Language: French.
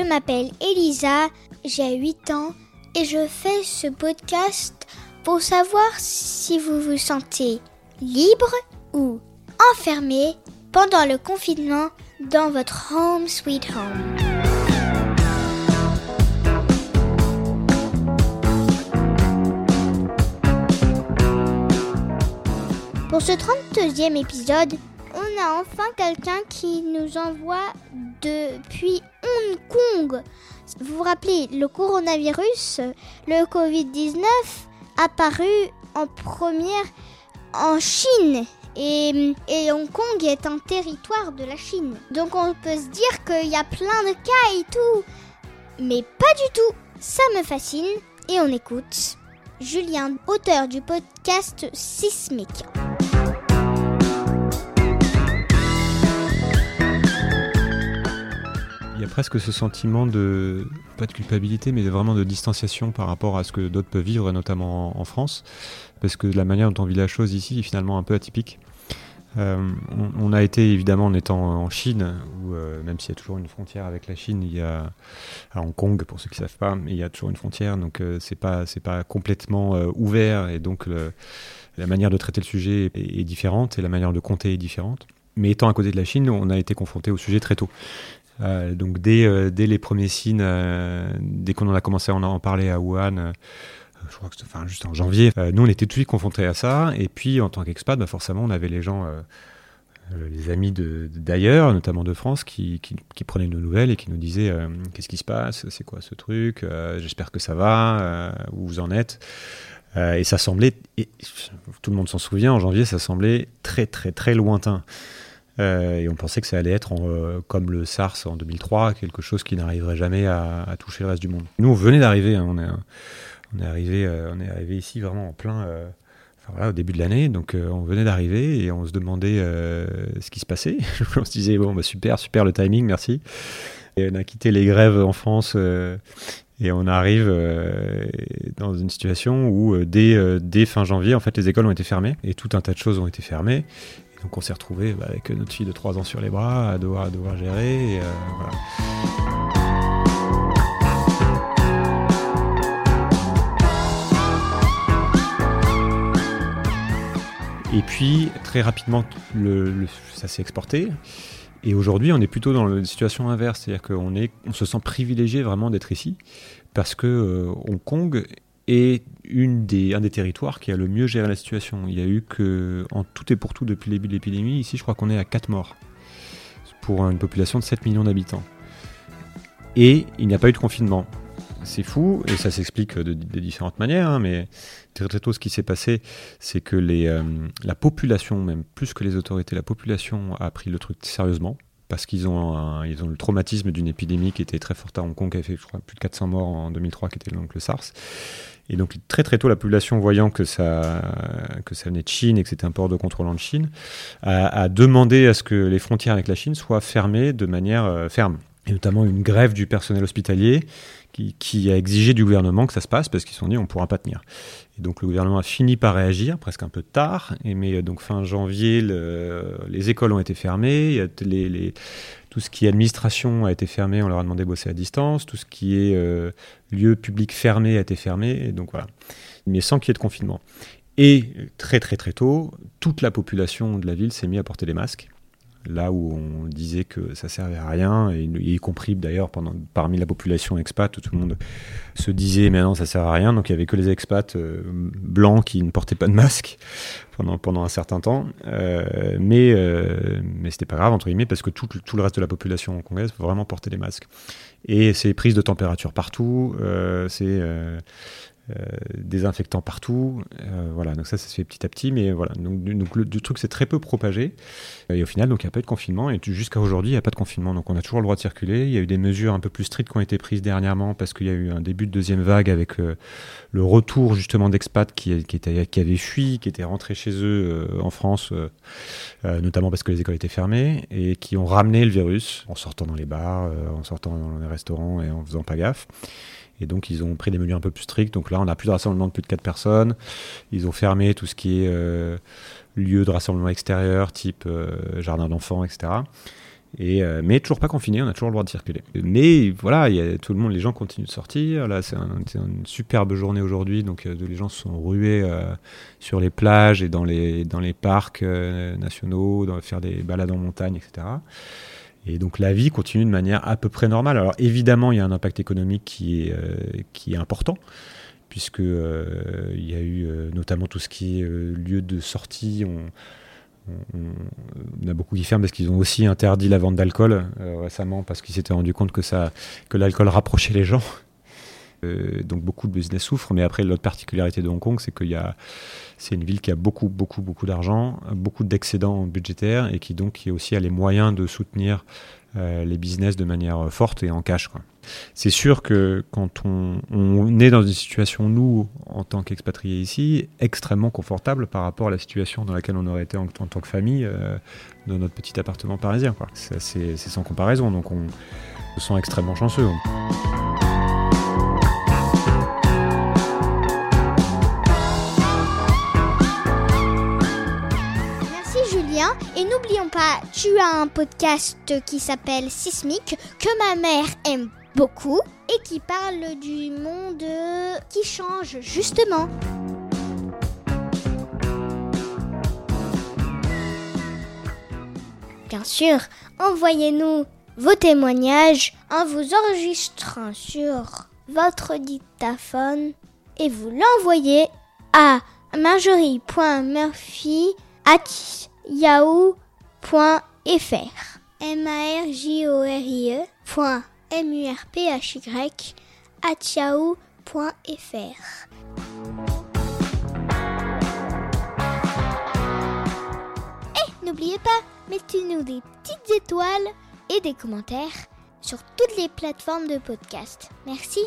Je m'appelle Elisa, j'ai 8 ans et je fais ce podcast pour savoir si vous vous sentez libre ou enfermé pendant le confinement dans votre home sweet home. Pour ce 32e épisode, on a enfin quelqu'un qui nous envoie depuis Vous vous rappelez, le coronavirus, le Covid-19, apparu en première en Chine. Et, et, Hong Kong est un territoire de la Chine. Donc on peut se dire qu'il y a plein de cas et tout. Mais pas du tout. Ça me fascine. Et on écoute Julien, auteur du podcast Sismique. Y a presque ce sentiment de, pas de culpabilité, mais vraiment de distanciation par rapport à ce que d'autres peuvent vivre, notamment en, France, parce que la manière dont on vit la chose ici est finalement un peu atypique. Euh, on, a été évidemment en étant en Chine, où euh, même s'il y a toujours une frontière avec la Chine, il y a à Hong Kong pour ceux qui ne savent pas, mais il y a toujours une frontière, donc euh, c'est pas c'est pas complètement ouvert et donc la manière de traiter le sujet est, différente et la manière de compter est différente. Mais étant à côté de la Chine, on a été confronté au sujet très tôt. Euh, donc dès, euh, dès les premiers signes, euh, dès qu'on en a commencé à en parler à Wuhan, je crois que c'était enfin, juste en janvier, nous on était tout de suite confrontés à ça. Et puis en tant qu'expat, bah, forcément on avait les gens les amis d'ailleurs, notamment de France, qui, prenaient nos nouvelles et qui nous disaient qu'est-ce qui se passe, c'est quoi ce truc, j'espère que ça va, où vous en êtes? et ça semblait, tout le monde s'en souvient, en janvier, ça semblait très très très lointain. Euh, et on pensait que ça allait être euh, comme le SARS en 2003, quelque chose qui n'arriverait jamais à, toucher le reste du monde. Nous, on venait d'arriver, hein, on, est, arrivé, euh, on est arrivé ici vraiment en plein, au début de l'année, donc on venait d'arriver et on se demandait ce qui se passait. on se disait bon, bah, super, super le timing, merci. Et on a quitté les grèves en France et on arrive dans une situation où dès, dès, fin janvier, en fait, les écoles ont été fermées et tout un tas de choses ont été fermées. Donc on s'est retrouvé bah, avec notre fille de 3 ans sur les bras, à devoir, gérer. Et, euh, Et puis, très rapidement, ça s'est exporté. Et aujourd'hui, on est plutôt dans la situation inverse. C'est-à-dire qu'on on se sent privilégié vraiment d'être ici. Parce que euh, Hong Kong est une des, un des territoires qui a le mieux géré la situation. Il y a eu que, en tout et pour tout, depuis le début de l'épidémie, ici je crois qu'on est à 4 morts pour une population de 7 millions d'habitants. Et il n'y a pas eu de confinement. C'est fou, et ça s'explique de, différentes manières, hein, mais très, très tôt ce qui s'est passé, c'est que les, euh, la population, même plus que les autorités, la population a pris le truc sérieusement, parce qu'ils ont, ont le traumatisme d'une épidémie qui était très forte à Hong Kong, qui a fait je crois, plus de 400 morts en 2003, qui était donc le SARS. Et donc très très tôt, la population, voyant que ça, que ça venait de Chine et que c'était un port de contrôle en Chine, a, demandé à ce que les frontières avec la Chine soient fermées de manière euh, ferme. Et notamment une grève du personnel hospitalier qui, a exigé du gouvernement que ça se passe parce qu'ils se sont dit on ne pourra pas tenir. Et donc le gouvernement a fini par réagir, presque un peu tard, et mais euh, donc fin janvier, les écoles ont été fermées, tout ce qui est administration a été fermé, on leur a demandé de bosser à distance, tout ce qui est euh, lieu public fermé a été fermé, et donc voilà. Mais sans qu'il y ait de confinement. Et très très très tôt, toute la population de la ville s'est mise à porter des masques là où on disait que ça servait à rien, et, y compris d'ailleurs parmi la population expat, tout le monde se disait mais non ça sert à rien, donc il y avait que les expats euh, blancs qui ne portaient pas de masque pendant, pendant un certain temps, euh, mais, euh, mais c'était pas grave entre guillemets parce que tout, tout, le reste de la population congolaise vraiment porter des masques. Et c'est prises de température partout, c'est euh, désinfectants partout. Euh, voilà, donc ça, ça se fait petit à petit, mais voilà. Donc, du, truc, c'est très peu propagé. Et au final, donc il n'y a pas eu de confinement. Et jusqu'à aujourd'hui, il n'y a pas de confinement. Donc on a toujours le droit de circuler. Il y a eu des mesures un peu plus strictes qui ont été prises dernièrement parce qu'il y a eu un début de deuxième vague avec euh, le retour justement d'expats qui, qui avaient fui, qui étaient rentrés chez eux en France, notamment parce que les écoles étaient fermées, et qui ont ramené le virus en sortant dans les bars, en sortant dans les restaurants et en faisant pas gaffe. Et donc, ils ont pris des menus un peu plus stricts. Donc là, on n'a plus de rassemblement de plus de 4 personnes. Ils ont fermé tout ce qui est euh, lieu de rassemblement extérieur, type euh, jardin d'enfants, etc. Et, euh, mais toujours pas confiné, on a toujours le droit de circuler. Mais voilà, tout le monde, les gens continuent de sortir. Là, c'est une superbe journée aujourd'hui, donc les gens se sont rués sur les plages et dans les, dans les parcs nationaux, faire des balades en montagne, etc. Et donc la vie continue de manière à peu près normale. Alors évidemment, il y a un impact économique qui est, est important puisque il y a eu notamment tout ce qui est lieu de sortie. On, a beaucoup qui ferment parce qu'ils ont aussi interdit la vente d'alcool euh, récemment parce qu'ils s'étaient rendu compte que, ça, que l'alcool rapprochait les gens. Euh, donc beaucoup de business souffrent, mais après l'autre particularité de Hong Kong, c'est qu'il y a, c'est une ville qui a beaucoup, beaucoup, beaucoup d'argent, beaucoup d'excédents budgétaires et qui donc qui aussi a les moyens de soutenir euh, les business de manière forte et en cash. C'est sûr que quand on, est dans une situation, nous, en tant qu'expatriés ici, extrêmement confortable par rapport à la situation dans laquelle on aurait été en, tant que famille euh, dans notre petit appartement parisien. C'est sans comparaison, donc on se sent extrêmement chanceux. Et n'oublions pas, tu as un podcast qui s'appelle Sismic, que ma mère aime beaucoup et qui parle du monde qui change justement. Bien sûr, envoyez-nous vos témoignages en vous enregistrant sur votre dictaphone et vous l'envoyez à marjorie.murphy.yahoo.fr m a r j o r i e murphy at yahoo.fr. Et n'oubliez pas, mettez-nous des petites étoiles et des commentaires sur toutes les plateformes de podcast. Merci.